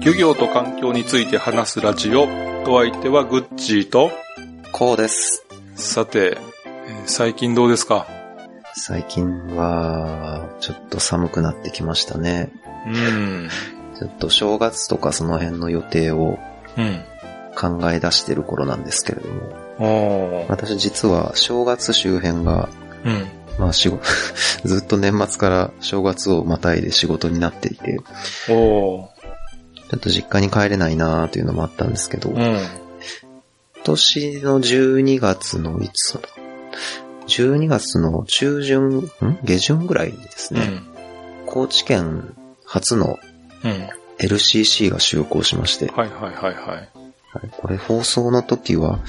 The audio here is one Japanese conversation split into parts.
漁業と環境について話すラジオ。お相手はグッチーと、こうです。さて、えー最近どうですか？最近は、ちょっと寒くなってきましたね。うん。ちょっと正月とかその辺の予定をうん。考え出してる頃なんですけれども、おー。私実は正月周辺が、うん。まあ仕事、ずっと年末から正月をまたいで仕事になっていて、おー。ちょっと実家に帰れないなーというのもあったんですけど、うん。今年の12月のいつだ ?12 月の中旬、ん？下旬ぐらいにですね、うん。高知県初のうん。LCC が就航しまして、はいはいはいはい。はいこれ放送の時は、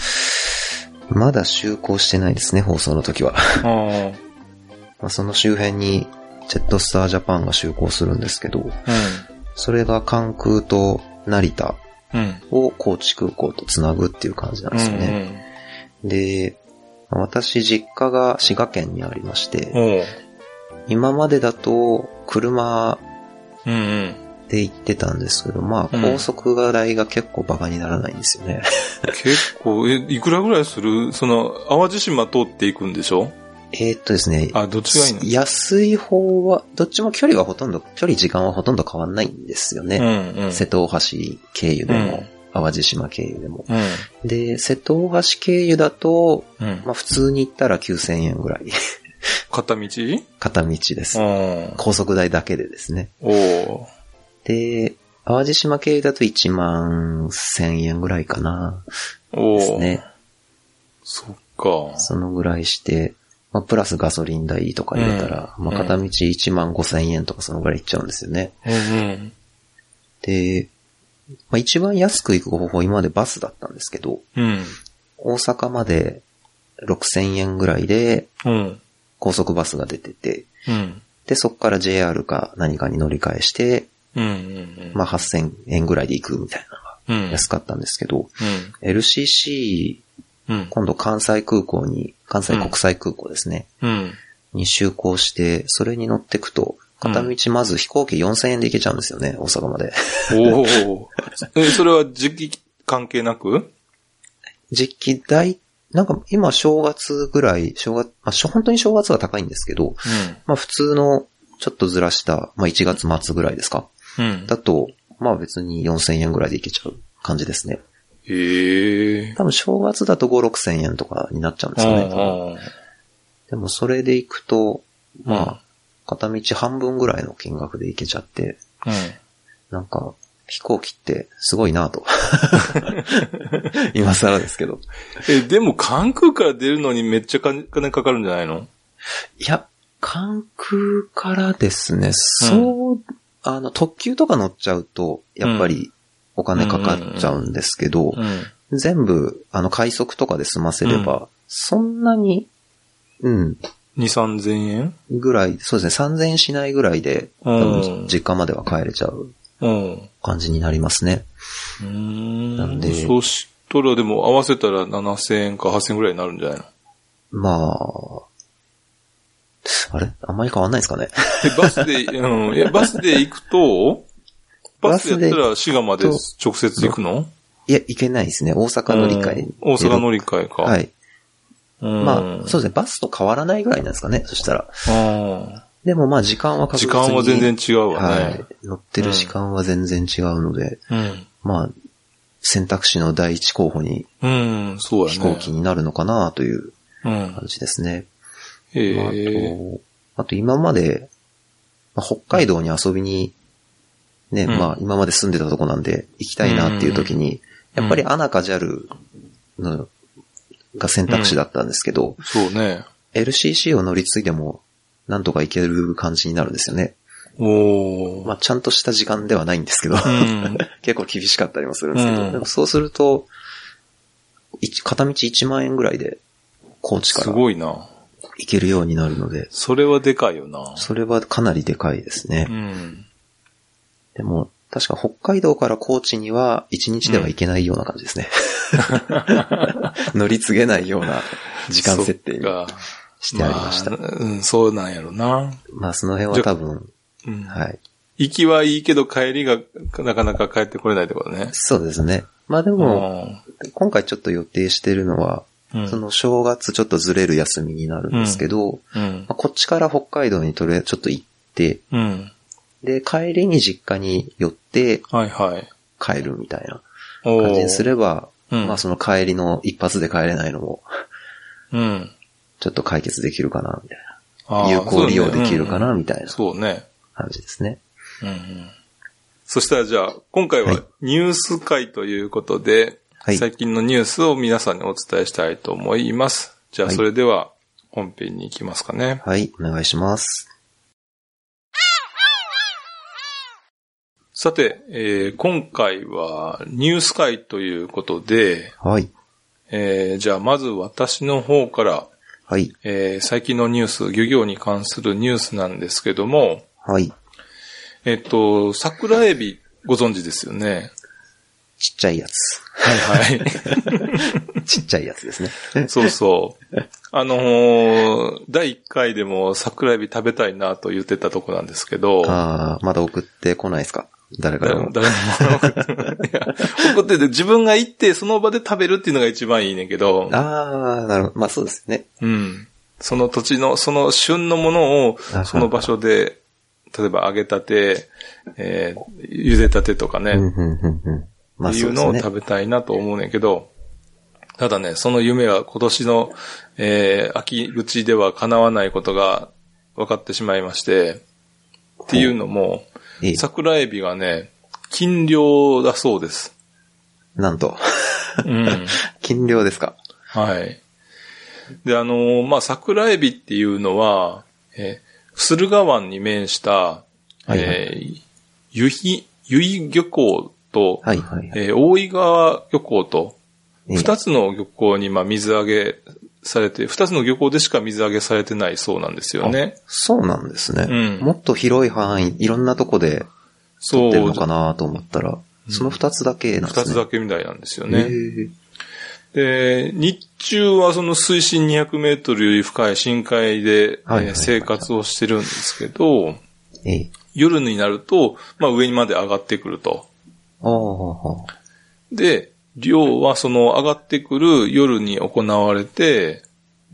まだ就航してないですね、放送の時は。まあその周辺に、ジェットスタージャパンが就航するんですけど、それが関空と成田うん。うん。を高知空港とつなぐっていう感じなんですよね。で、まあ私実家が滋賀県にありまして。今までだと車。で行ってたんですけど、まあうん高速が代が結構バカにならないんですよね。結構、え、いくらぐらいする？その、淡路島通っていくんでしょ？えーっとですね、あ、どっちがいいの？安い方は、どっちも距離はほとんど、距離時間はほとんど変わんないんですよね。うんうん。瀬戸大橋経由でも、うん淡路島経由でも。うん。で、瀬戸大橋経由だと、うん。まあ普通に行ったら9000円ぐらい。片道？片道です。うん。高速代だけでですね。で、淡路島経由だと1万1000円ぐらいかな。ですね。そっか。そのぐらいして、まあプラスガソリン代とか入れたら、うんまあ片道1万5000円とかそのぐらいいっちゃうんですよね。うんうん。で、まあ、一番安く行く方法今までバスだったんですけど、うん。大阪まで6000円ぐらいでうん。高速バスが出てて、うん。で、そこから JR か何かに乗り換えして、うん。うん。まあ8000円ぐらいで行くみたいなのうん。が安かったんですけど、うん。LCC、うん。今度関西空港に、関西国際空港ですね、うん。に就航して、それに乗ってくと、片道まず飛行機4000円で行けちゃうんですよね、大阪まで。おお。え、それは時期関係なく？実機代、なんか今正月ぐらい、正月、まあ、本当に正月は高いんですけど、まあ普通のちょっとずらした、まあ1月末ぐらいですか？うん。うん。だと、まあ別に4000円ぐらいでいけちゃう感じですね。へえ。多分正月だと5、6000円とかになっちゃうんですよね。でもそれで行くと、うんまあ、片道半分ぐらいの金額で行けちゃって、あ。うん。なんか、飛行機ってすごいなと。今更ですけど。え、でも関空から出るのにめっちゃ金金かかるんじゃないの？いや、関空からですね、そう、あの、特急とか乗っちゃうと、やっぱりお金かかっちゃうんですけど、うん。全部、あの、快速とかで済ませれば、そんなに、うん、2、3000円？ぐらい、そうですね、3000円しないぐらいで、多うん分実家までは帰れちゃううん。感じになりますね。うーん。なんでそしたらでも合わせたら7000円か8000円ぐらいになるんじゃないの？まあ、あれ？あんまり変わんないですかね。え、バスで、うん。え、バスで行くと、バスでやったら滋賀まで直接行くの？いや、行けないですね。大阪乗り換え。うん大阪乗り換えか。はい。うん。まあ、そうですね。バスと変わらないぐらいなんですかね。そしたら。あでもまあ時間は確時実に。間は全然違うわはね。い。乗ってる時間は全然違うので、うん。まあ、選択肢の第一候補にうん、そうやね。飛行機になるのかなといううん。感じですね。へまあ。と、あと今まで、まあ、北海道に遊びに、ね、うんまあ今まで住んでたとこなんで行きたいなっていう時に、うんやっぱりアナか JAL のが選択肢だったんですけど、そうね。LCC を乗り継いでもなんとか行ける感じになるんですよね。おー。まあちゃんとした時間ではないんですけど、うん。結構厳しかったりもするんですけど、うんでもそうすると、一片道1万円ぐらいで、高知からすごいな。行けるようになるので、それはでかいよな。それはかなりでかいですね。うん。でも、確か北海道から高知には1日では行けないような感じですね。乗り継げないような時間設定にそっかしてありました。あうん、そうなんやろな。まあ、その辺は多分、うん。はい。行きはいいけど帰りがなかなか帰ってこれないってことね。そうですね。まあでも、今回ちょっと予定してるのは、うん、その正月ちょっとずれる休みになるんですけど、うんまあ、こっちから北海道にとりあえずちょっと行って、うん。で、帰りに実家に寄ってはいはい。帰るみたいな感じにすれば、うんまあその帰りの一発で帰れないのも、うん。ちょっと解決できるかな、みたいな。有効利用できるかな、ねみたいなそうね。感じですね。うんうん。そしたらじゃあ、今回ははいニュース会ということで、はい最近のニュースを皆さんにお伝えしたいと思います。じゃあ、はいそれでは本編に行きますかね。はい、お願いします。さて、えー今回はニュース会ということで、はい。えーじゃあまず私の方から、はい。えー最近のニュース、漁業に関するニュースなんですけども、はい。えっと、桜エビご存知ですよね？ちっちゃいやつ。はいはい。ちっちゃいやつですね。そうそう。あのー第1回でも桜エビ食べたいなと言ってたとこなんですけど、ああ、まだ送ってこないですか？誰からも。誰誰も送っててて自分が行ってその場で食べるっていうのが一番いいねんけど、ああ、なるほど。まあそうですね。うん。その土地の、その旬のものをあ、その場所で、例えば揚げたて、えー、茹でたてとかね、うん、うん、うん、うん。まあっていううそですね。のを食べたいなと思うねんけど、ただね、その夢は今年の、えー、秋口では叶わないことが分かってしまいまして、っていうのも、ええ桜エビがね、禁漁だそうです。なんと。うん。金量ですか？はい。で、あのーまあ、桜エビっていうのは、えー駿河湾に面した、はいはいえー、由比、由比漁港と、はい、はい。はいえー大井川漁港と、ええ二つの漁港にまあ水揚げされて、二つの漁港でしか水揚げされてないそうなんですよね。そうなんですね。うんもっと広い範囲、いろんなとこでそう撮ってるのかなと思ったら、その二つだけなんですね。二つだけみたいなんですよへね。えで、日中はその水深200メートルより深い深海で、はいはいはいえー生活をしてるんですけど、ええ。夜になると、まあ上にまで上がってくると。ああ、で、漁はその上がってくる夜に行われて、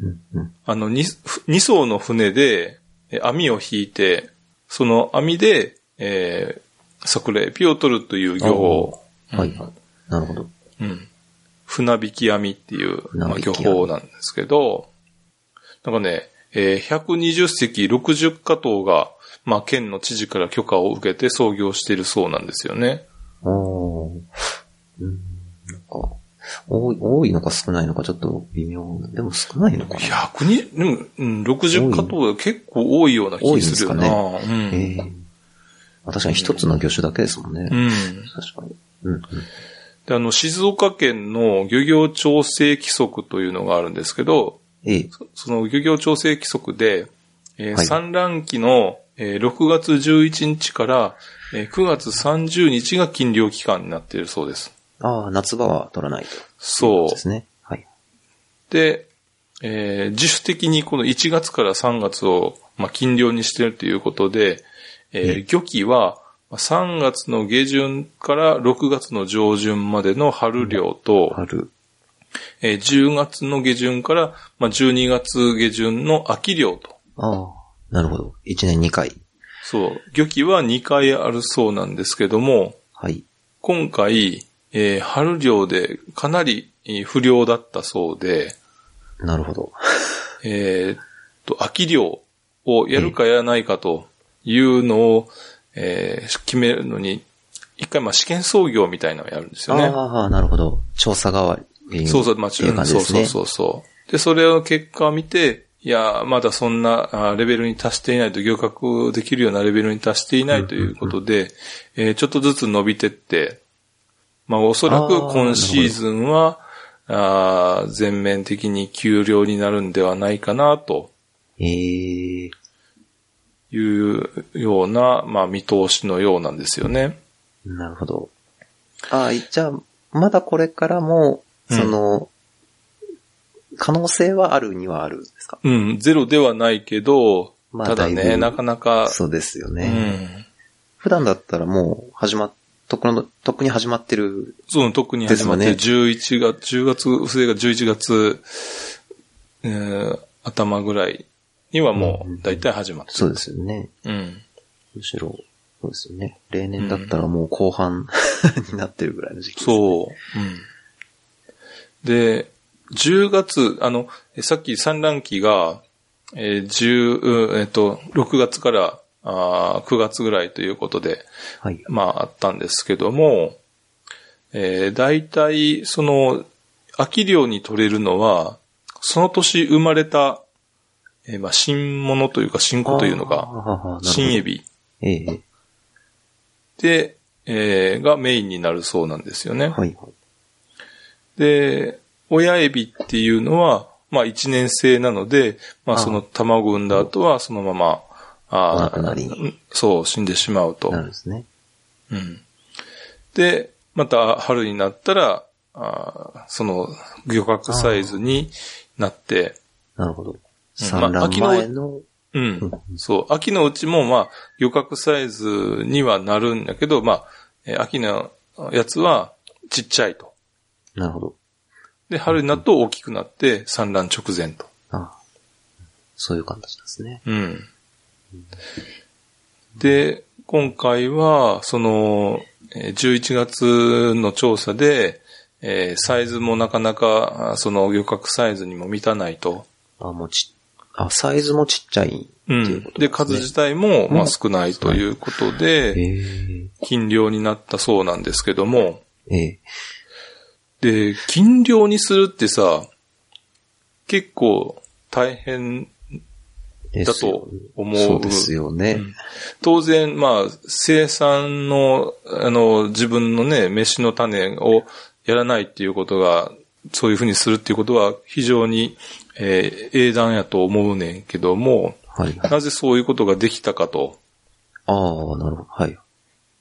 うん、うん。あの、二二艘の船でえ網を引いて、その網で、えー、桜エビを取るという漁法。はい、はい。なるほど。うん。船引き網っていう、まあ、漁法なんですけど、なんかね、えー120隻60家頭が、まあ、県の知事から許可を受けて操業しているそうなんですよね。おーうん。なんか、多い、多いのか少ないのかちょっと微妙な。でも少ないのかな。100に、でも、うん、60家頭が結構多いような気するよな。多ええまあ確かに一つの魚種だけですもんね。うん。うん。確かに。うん、うん。で、あの、静岡県の漁業調整規則というのがあるんですけど、ええ。その漁業調整規則で、えーはい産卵期の、えー6月11日から、えー9月30日が禁漁期間になっているそうです。ああ、夏場は取らないと。そうで。すね。はい。で、えー自主的にこの1月から3月を、まあ、禁漁にしているということで、えーえ漁期はまあ3月の下旬から6月の上旬までの春漁と、春。えー10月の下旬から、まあ、12月下旬の秋漁と。ああ、なるほど。一年二回。そう。漁期は2回あるそうなんですけども、はい。今回、えー春漁でかなりえー不良だったそうで、なるほど。えーっと、秋漁をやるかやらないかというのを、えー決めるのに、一回まあ試験操業みたいなのをやるんですよね。ああ、なるほど。調査代わり。そうそう、まあ、ね。そうそうそうそう。で、それを結果を見て、いや、まだそんなあレベルに達していないと、漁獲できるようなレベルに達していないということで、えーちょっとずつ伸びてって、まあ、おそらく今シーズンは、あー全面的に休漁になるんではないかな、とええいうような、まあ見通しのようなんですよね。なるほど。ああ、じゃあ、まだこれからも、その、可能性はあるにはあるんですか？うん、ゼロではないけど、まあただね、なかなか、そうですようね。ん。普段だったらもう始まっ、とっくの、とっくに始まってる。そう、特に始まってですよ11月、10月、それが11月、えー頭ぐらいにはもう大体始まってる。そうですよね。うん。むしろ、そうですよね。例年だったらもう後半 になってるぐらいの時期ね。そう。うん。で、10月、あの、えさっき産卵期が、えー10、うんえっ、と、6月からあー9月ぐらいということで、はい。まああったんですけども、えー、大体、その、秋漁に取れるのは、その年生まれた、えーまあ、新物というか新子というのが、が新エ。ビええで、えーがメインになるそうなんですよね。はい。で、親エビっていうのは、まあ一年生なので、まあその卵を産んだ後はそのまま、あお亡くなりにうんそう、死んでしまうと。なるんですね。うん。で、また春になったら、あーその漁獲サイズになって、なるほど。うん産卵前の、うん。そう。秋のうちも、まあ、漁獲サイズにはなるんだけど、まあ、えー秋のやつはちっちゃいと。なるほど。で、春になると大きくなって産卵直前と。ああそういう感じですね。うん。で、今回は、その、えー11月の調査で、えーサイズもなかなか、あその漁獲サイズにも満たないと。あ、もうち、あ、サイズもちっちゃいってう。いうんことで、数自体も、まあ少ないということえで、え禁漁になったそうなんですけども、ええ。で、禁漁にするってさ、結構大変だと思う。そうですよね。うん当然、まあ、生産の、あの、自分のね、飯の種をやらないっていうことが、そういうふうにするっていうことは非常に、えー英断やと思うねんけども、はい。なぜそういうことができたかと。ああ、なるほど。はい。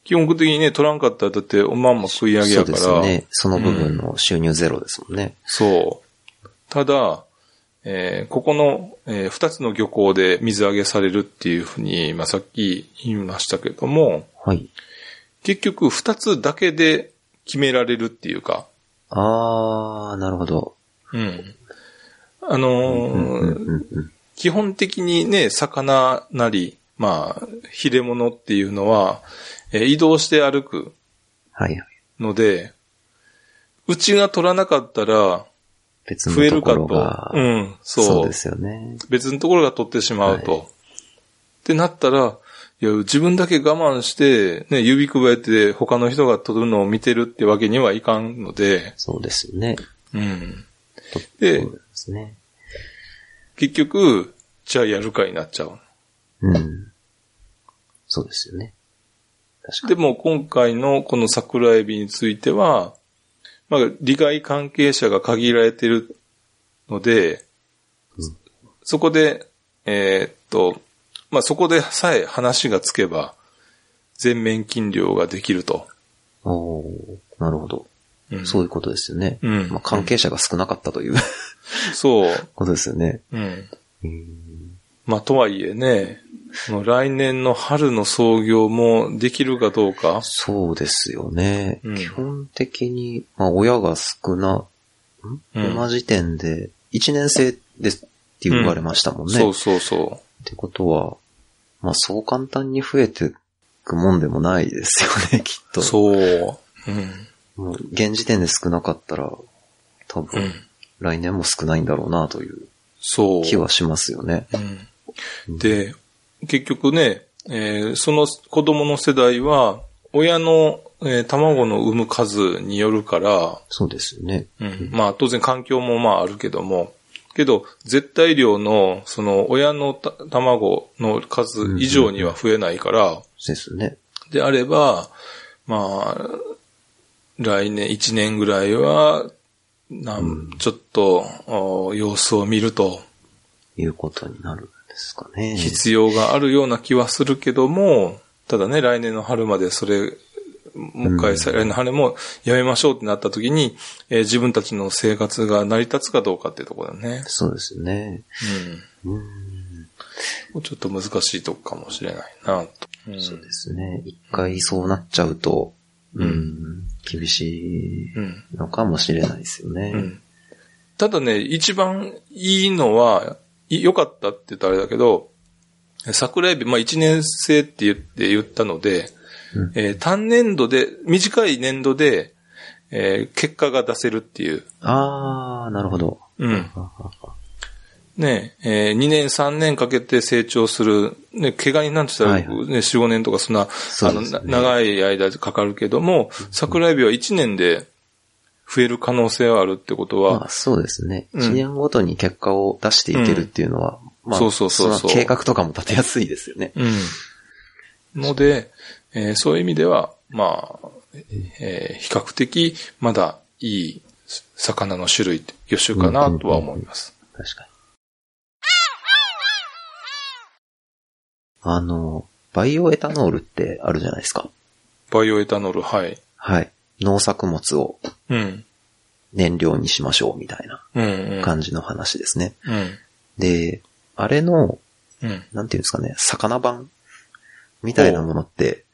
基本的にね、取らんかったらだっておまんま食い上げそうやから。ですよね。その部分の収入ゼロですもんね。そう。ただ、えーここの、えー二つの漁港で水揚げされるっていうふうに、まあ、さっき言いましたけども、はい。結局二つだけで決められるっていうか、ああ、なるほど。うん。あのー基本的にね、魚なり、まあ、ヒレ物っていうのは、えー移動して歩くはいはい。ので、うちが取らなかったら、別増えるかのとことろが。うん、そう。そうですよね。別のところが取ってしまうと。はいってなったら、いや、自分だけ我慢して、ね、指くわえて他の人が取るのを見てるってわけにはいかんので、そうですよね。うん。そでう、ですね。結局、じゃあやるかになっちゃう。うん。そうですよね。確かに。でも今回のこの桜エビについては、まあ、利害関係者が限られてるので、うんそこで、えーっと、まあ、そこでさえ話がつけば、全面禁漁ができると。おーなるほど。うんそういうことですよね。うんまあ、関係者が少なかったというそう。ことですよね。うん。うんまあ、とはいえね、もう来年の春の創業もできるかどうか？そうですよね。うん基本的に、まあ、親が少な、ん？うん同じ点で、1年生ですって言われましたもんね。っそうそうそてことは、まあ、そう簡単に増えていくもんでもないですよね、きっう。と。そう。うん。もう現時点で少なかったら、多う分、ん。来年も少ないんだろうなというそう。気はしますよね。うん。で、結局ね、えーその子供の世代は、親の、えー卵の産む数によるから、そうですよね。うん、まあ当然環境もまああるけども、けど絶対量のその親のた卵の数以上には増えないから、ですね。であれば、まあ、来年1年ぐらいは、なんちょっと、お様子を見ると。いうことになるんでですかね。必要があるような気はするけども、ただね、来年の春までそれ、もう一回、来年の春もやめましょうってなった時に、えー自分たちの生活が成り立つかどうかっていうところだね。そうですね。うん。うん。ちょっと難しいとこかもしれないなと。うんそうですね。一回そうなっちゃうと、うんうん、厳しうん。いのかもしれないですよね。うん。ただね、一番いいのは、い良かったって言ったらあれだけど、桜エビ、まあ一年生って言って言ったので、うんえー単年度で、短い年度で、えー結果が出せるっていう。あー、なるほど。うん。ねえ、ー2年3年かけて成長する、ね、怪我になんて言ったら、はいはね、4、5年とかそんな、あの、長い間かかるけども、桜エビは1年で増える可能性はあるってことは、まあ、そうですね。うん一年ごとに結果を出していけるっていうのは、まあ、そうそうそうそうの計画とかも立てやすいですよね。うん。ので、えーそういう意味では、まあ、えー比較的まだいい魚の種類、魚種かなとは思います。確かに。あの、バイオエタノールってあるじゃないですか。バイオエタノール、はい。はい。農作物をうん。燃料にしましょうみたいな。感じの話ですね。うん。で、あれの、うん。なんていうんですかね、魚版みたいなものって、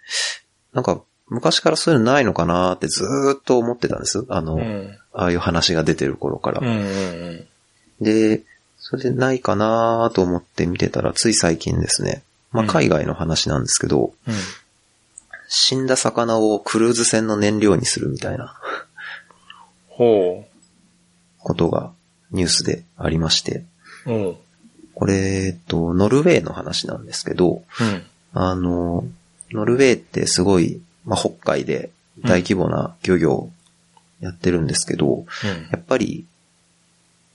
なんか昔からそういうのないのかなってずーっと思ってたんです。あの、うん。ああいう話が出てる頃から。うん。うん。で、それでないかなと思って見てたら、つい最近ですね。まあ、うん海外の話なんですけど、うん。死んだ魚をクルーズ船の燃料にするみたいなほことがニュースでありまして、う。おう。これ、えっと、ノルウェーの話なんですけど、うん。あの、ノルウェーってすごい、まあ、北海で大規模な漁業をやってるんですけど、やっぱり、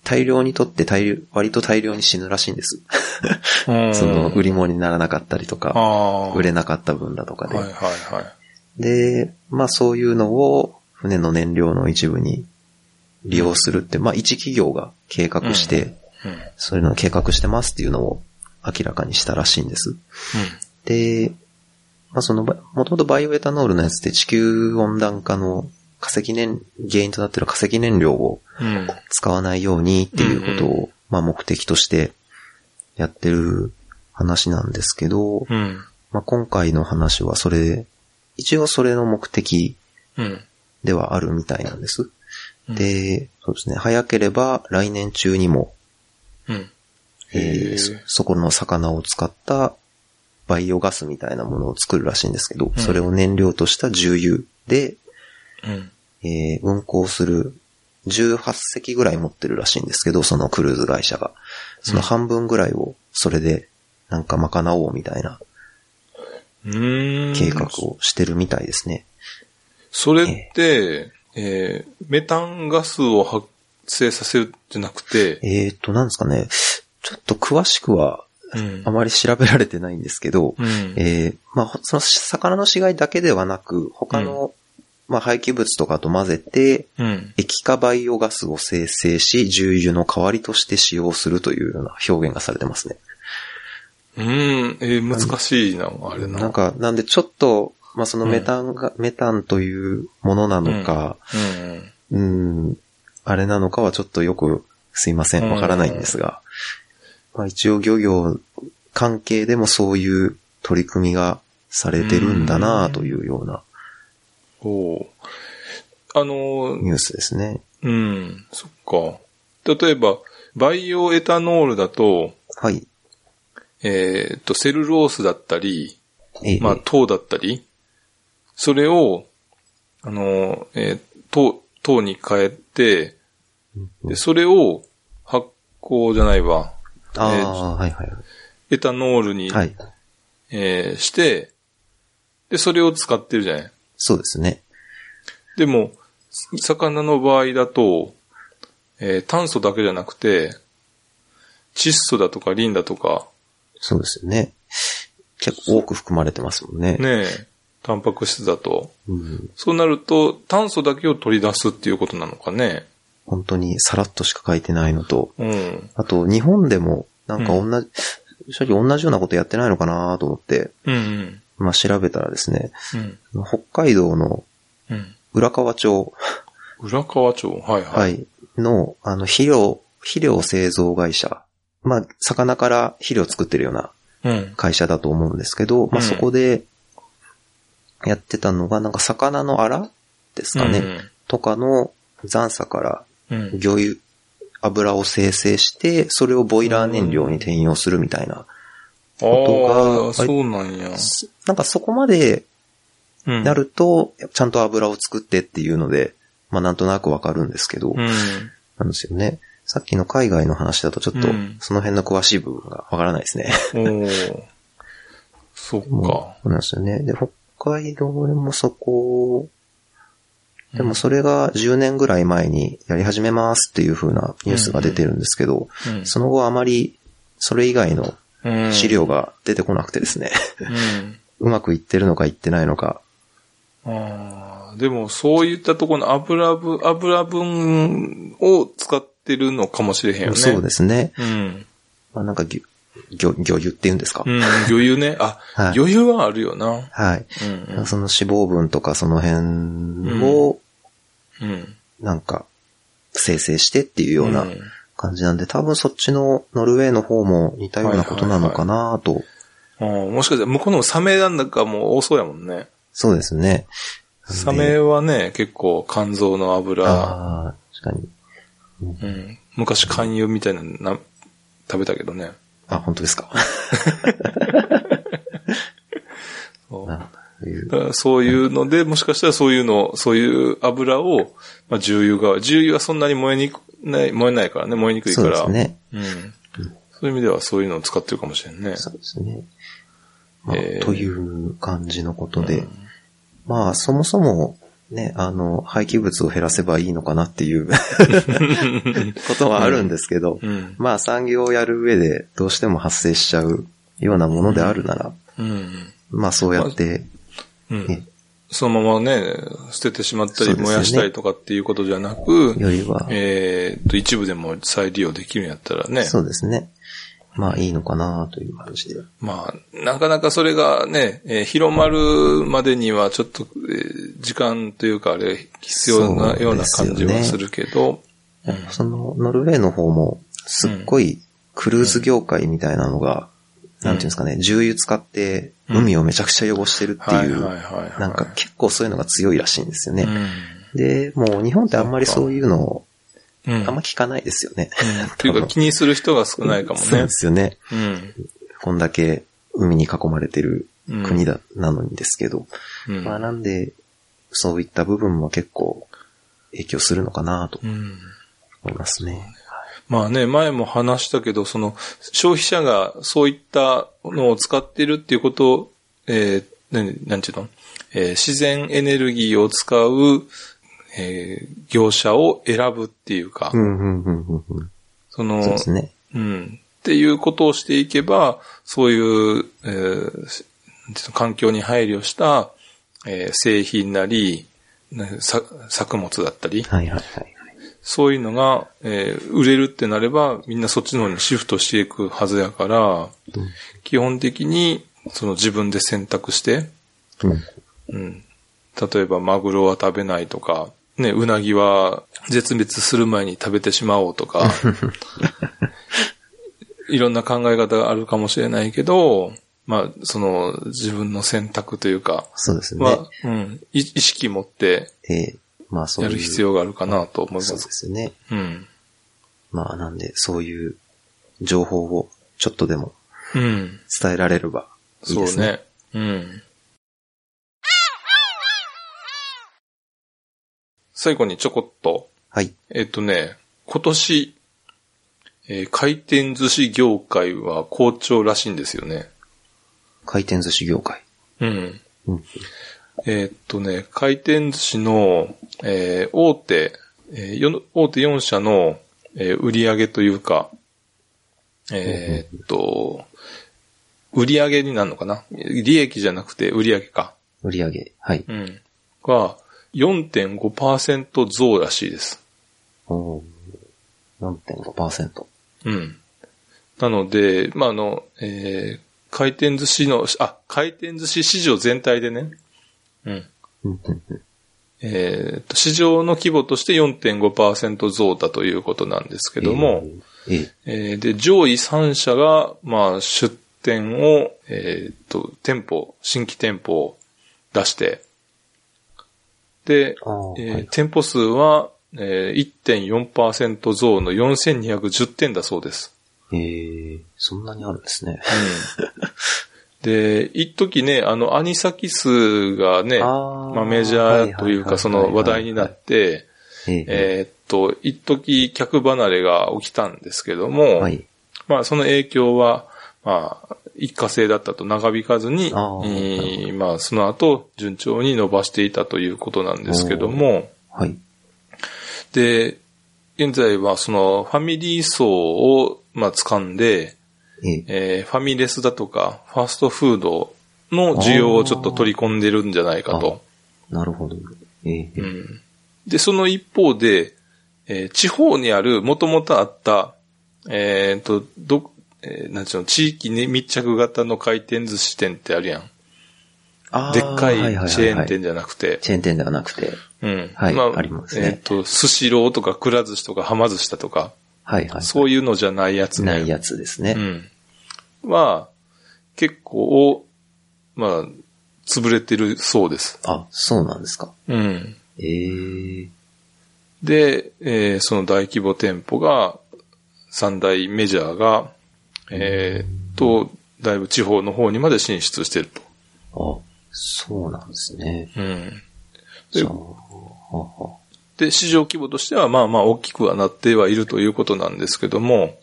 大量にとって大量、割と大量に死ぬらしいんです。うん。その、売り物にならなかったりとか。売れなかった分だとかで。はいはいはい。で、まあそういうのを船の燃料の一部に利用するって、まあ一企業が計画して、うん。そういうのを計画してますっていうのを明らかにしたらしいんです。で、まあそのば、もともとバイオエタノールのやつって地球温暖化の化石燃、原因となっている化石燃料をうん。うん。使わないようにっていうことうんを、まあ目的としてやってる話なんですけど、うん。まあ今回の話はそれ、一応それの目的うん。ではあるみたいなんです。うん、で、そうですね、早ければ来年中にも、うん。えそそこの魚を使ったバイオガスみたいなものを作るらしいんですけど、うんそれを燃料とした重油で、うん。えー運航する18隻ぐらい持ってるらしいんですけど、そのクルーズ会社が。その半分ぐらいをそれでなんか賄おうみたいな。計画をしてるみたいですね。それって、えーメタンガスを発生させるんじゃなくて、えーと、なんですかね、ちょっと詳しくはうんあまり調べられてないんですけど、うん。えーまあ、その魚の死骸だけではなく、他の、まあ、廃棄物とかと混ぜて、うん。液化バイオガスを生成し、重油の代わりとして使用するというような表現がされてますね。うん。えー難しいな、あれな。なんか、なんでちょっと、まあ、そのメタンが、メタンというものなのか、うん。うん、あれなのかはちょっとよく、すいません、わからないんですが、まあ、一応漁業関係でもそういう取り組みがされてるんだなというようなおうあの、ニュースですね。うん、そっか。例えば、バイオエタノールだと、はい。えっ、と、セルロースだったり、ええまあ、糖だったり、それを、あの、えー糖、糖に変えて、で、それを発酵じゃないわ、ああ、えーはいはい。エタノールに、はい。えーして、で、それを使ってるじゃない。そうですね。でも、魚の場合だと、えー炭素だけじゃなくて、窒素だとかリンだとか、そうですよね。結構多く含まれてますもんね。ねえ、タンパク質だと。うん、そうなると、炭素だけを取り出すっていうことなのかね。本当にさらっとしか書いてないのと、うん。あと日本でもなんか同じ、正直同じようなことやってないのかなと思って、うん。まあ調べたらですね、うん。北海道のうん。浦河町、浦河町？はいはい。はい、の、あの、肥料、肥料製造会社。まあ、魚から肥料を作ってるようなうん。会社だと思うんですけど、まあうんそこでやってたのが、なんか魚のアラですかね、とかの残差からうん。うん。魚油、油を生成して、それをボイラー燃料に転用するみたいな。ああ、そうなんや。なんかそこまでうん。なると、ちゃんと油を作ってっていうので、まあなんとなくわかるんですけど、うん。なんですよね。さっきの海外の話だとちょっとうん、その辺の詳しい部分がわからないですね。おーそっか。そうなんですよね。で、北海道でもそこ、でもそれが10年ぐらい前にやり始めますっていう風なニュースが出てるんですけど、うんその後あまりそれ以外のうん資料が出てこなくてですね、うまくいってるのかいってないのか、でもそういったところの油分、油分を使ってるのかもしれへんよね。そうですね。うん。まあなんか魚、魚、魚油っていうんですか、うん、魚油ね。あ、はい魚油はあるよな。はい。うん、うん。その脂肪分とかその辺をうん。なんか生成してっていうようなうん感じなんで、多分そっちのノルウェーの方も似たようなことなのかなと。あーもしかしたら向こうのサメなんだかも多そうやもんね。そうですね。サメはね、結構肝臓の油、ああ、確かに。うん、昔肝油みたいなのな食べたけどね。あ、本当ですか。そうあそういうだからそういうので、もしかしたらそういうの、そういう油を、まあ、重油が、重油はそんなに燃えにくない、燃えないからね、燃えにくいそから。うですね。うん。そういう意味ではそういうのを使ってるかもしれんね。そうですね。まあえーという感じのことで、まあ、そもそも、ね、あの、廃棄物を減らせばいいのかなっていう ことはあるんですけど、うん。まあ、産業をやる上でどうしても発生しちゃうようなものであるなら、うん。まあ、そうやって、うんね。そのままね、捨ててしまったり燃やしたりとかっていうことじゃなく、よりは、えーっと、一部でも再利用できるんやったらね。そうですね。まあ、いいのかなという感じで。まあ、なかなかそれがね、えー広まるまでにはちょっと、えー時間というかあれ必要なような感じはするけど、その、ノルウェーの方も、すっごいクルーズ業界みたいなのが、なんていうんですかね、重油使って海をめちゃくちゃ汚してるってはいいう。なんか結構そういうのが強いらしいんですよね。うん、で、もう日本ってあんまりそういうのをうん。あんま聞かないですよね。うん っていうか気にする人が少ないかもねそうで。すよね。うん。こんだけ海に囲まれてる国だ、なのにですけど。うん。まあなんで、そういった部分も結構影響するのかなとうん思いますね。まあね、前も話したけど、その、消費者がそういったのを使ってるっていうことを、えー、なんなんていうの、えー自然エネルギーを使う、えー業者を選ぶっていうか。その、そうですね。うん。っていうことをしていけば、そういう、えー環境に配慮した、えー製品なり、作物だったり、はいはいはい。そういうのが、えー売れるってなれば、みんなそっちの方にシフトしていくはずやから、基本的に、その自分で選択して、うん。うん。例えば、マグロは食べないとか、ね、うなぎは絶滅する前に食べてしまおうとか、いろんな考え方があるかもしれないけど、まあ、その、自分の選択というか、そうですね。は、うん、い意識持ってええまあそういう。やる必要があるかなと思いま。そうですね。うん。まあなんで、そういう情報をちょっとでもうん。伝えられればいいそうですね。ね。うん。最後にちょこっと、はい。えっとね、今年、えー回転寿司業界は好調らしいんですよね。回転寿司業界。うん。うん。えーっとね、回転寿司の、えー大手、えーよ大手4社の、えー売り上げというか、えーっと、売り上げになるのかな？利益じゃなくて売り上げか。売り上げ。はい。うん。が、4.5%増らしいです。おー4.5%。うん。なので、まあ、あの、えー、回転寿司の、あ、回転寿司市場全体でね、うん。うんうんうんえーと、市場の規模として4.5%増だということなんですけども、えええーで、上位3社が、まあ、出店を、えーと、店舗、新規店舗を出して、で、えーはい。店舗数は、えー1.4%増の4210店だそうです。ええそんなにあるんですね。で、一時ね、あの、アニサキスがね、あまあメジャーというかその話題になって、えっと、一時客離れが起きたんですけども、はい。まあその影響は、まあ、一過性だったと長引かずに、あーえーまあその後順調に伸ばしていたということなんですけども、はい。で、現在はそのファミリー層を、まあ掴んで、えええーファミレスだとか、ファーストフードの需要をちょっと取り込んでるんじゃないかと。なるほど。ええうんで、その一方で、えー地方にある、もともとあった、えっ、と、ど、えーなんちゅうの、地域に密着型の回転寿司店ってあるやん。あーでっかいチェーン店じゃなくて。チェーン店ではなくて。うん。はいありますねえっ、と、スシローとか、くら寿司とか、はま寿司だとか、はいはい。そういうのじゃないやつね。ないやつですね。うん。は、結構、まあ、潰れてるそうです。あ、そうなんですか。うん。ええで、えーその大規模店舗が、三大メジャーが、えーと、だいぶ地方の方にまで進出してると。あ、そうなんですね。うん。でははで、市場規模としては、まあまあ大きくはなってはいるということなんですけども、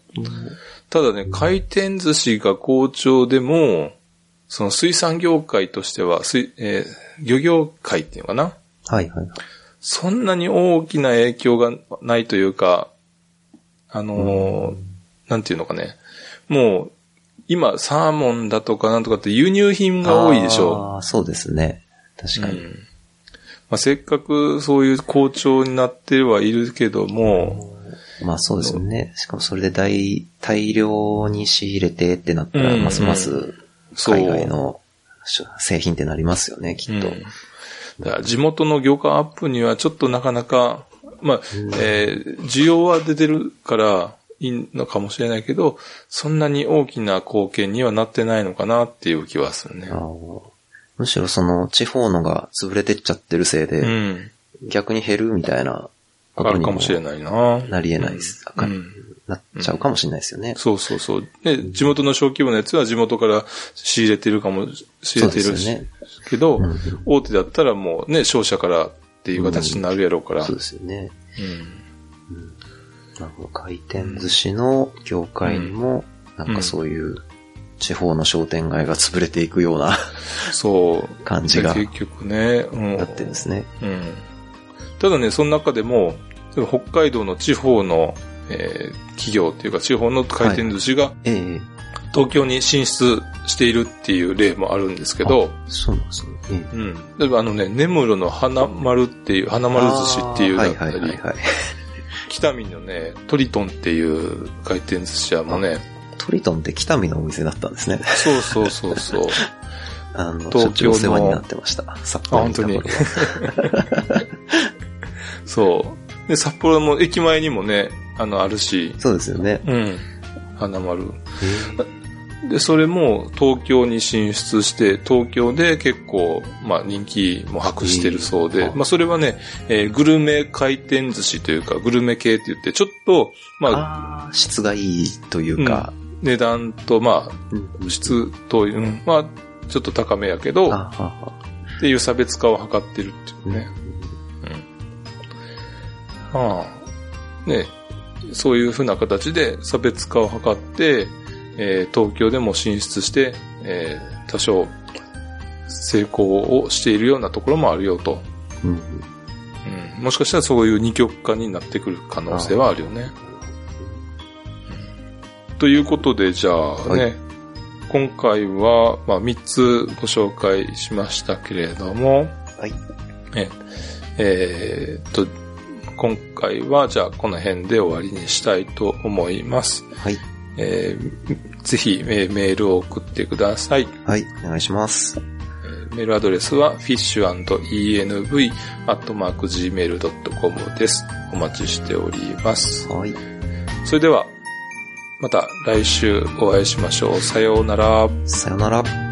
ただね、回転寿司が好調でも、その水産業界としては、水えー漁業界っていうのかなはいはい。そんなに大きな影響がないというか、あのーなんていうのかね。もう、今、サーモンだとかなんとかって輸入品が多いでしょああ、そうですね。確う。かに。うんまあ、せっかくそういう好調になってはいるけども、まあそうですよね。しかもそれで大、大量に仕入れてってなったら、うん。ますます海外の製品ってなりますよね、きっと。うんだから地元の業界アップにはちょっとなかなか、まあ、えー需要は出てるからいいのかもしれないけど、そんなに大きな貢献にはなってないのかなっていう気はするねむしろその地方のが潰れてっちゃってるせいで、うん。逆に減るみたいなこあるかもしれないな。なり得ないです。うんなっちゃうかもしれないですよね。そうそうそう。で、地元の小規模のやつは地元から仕入れてるかも、仕入れてるし、ねけど、うんうん大手だったらもうね、商社からっていう形になるやろうから。そうですよね。うんなるほど。回転寿司の業界にも、なんかそういう地方の商店街が潰れていくようなそう。感じがで結局ね、うん。なってるんですね。うん。ただね、その中でも、北海道の地方の、えー企業っていうか地方の回転寿司がええ東京に進出しているっていう例もあるんですけど、そうなんですね。ええうん。例えばあのね、根室の花丸っていう、花丸寿司っていうだったり、はいはいはいはい。北見のね、トリトンっていう回転寿司屋もね、トリトンって北見のお店だったんですね。そうそうそうそう。あの、東京のお世話になってました。札幌にいた頃は そう。で、札幌の駅前にもね、あの、あるし、そうですよね。うん。花丸。えで、それも東京に進出して、東京で結構、まあ人気も博してるそうで、えーまあそれはね、えーグルメ回転寿司というか、グルメ系って言って、ちょっと、まあ、ああ、質がいいというか、値段と、まうんあ、質と、うん、まあ、ちょっと高めやけど、っていう差別化を図ってるっていうね。はあ、ね、そういうふうな形で差別化を図って、えー東京でも進出して、えー多少成功をしているようなところもあるよと。うんうん。うん、もしかしたらそういう二極化になってくる可能性はあるよね。ということで、じゃあね、はい、今回は、まあ、3つご紹介しましたけれども、はい。ええー、っと、今回は、じゃあ、この辺で終わりにしたいと思います。はい。えー、ぜひ、えー、メールを送ってください。はい、お願いします。えー、メールアドレスは fish&env.gmail.com です。お待ちしております。はい。それでは、また来週お会いしましょう。さようなら。さようなら。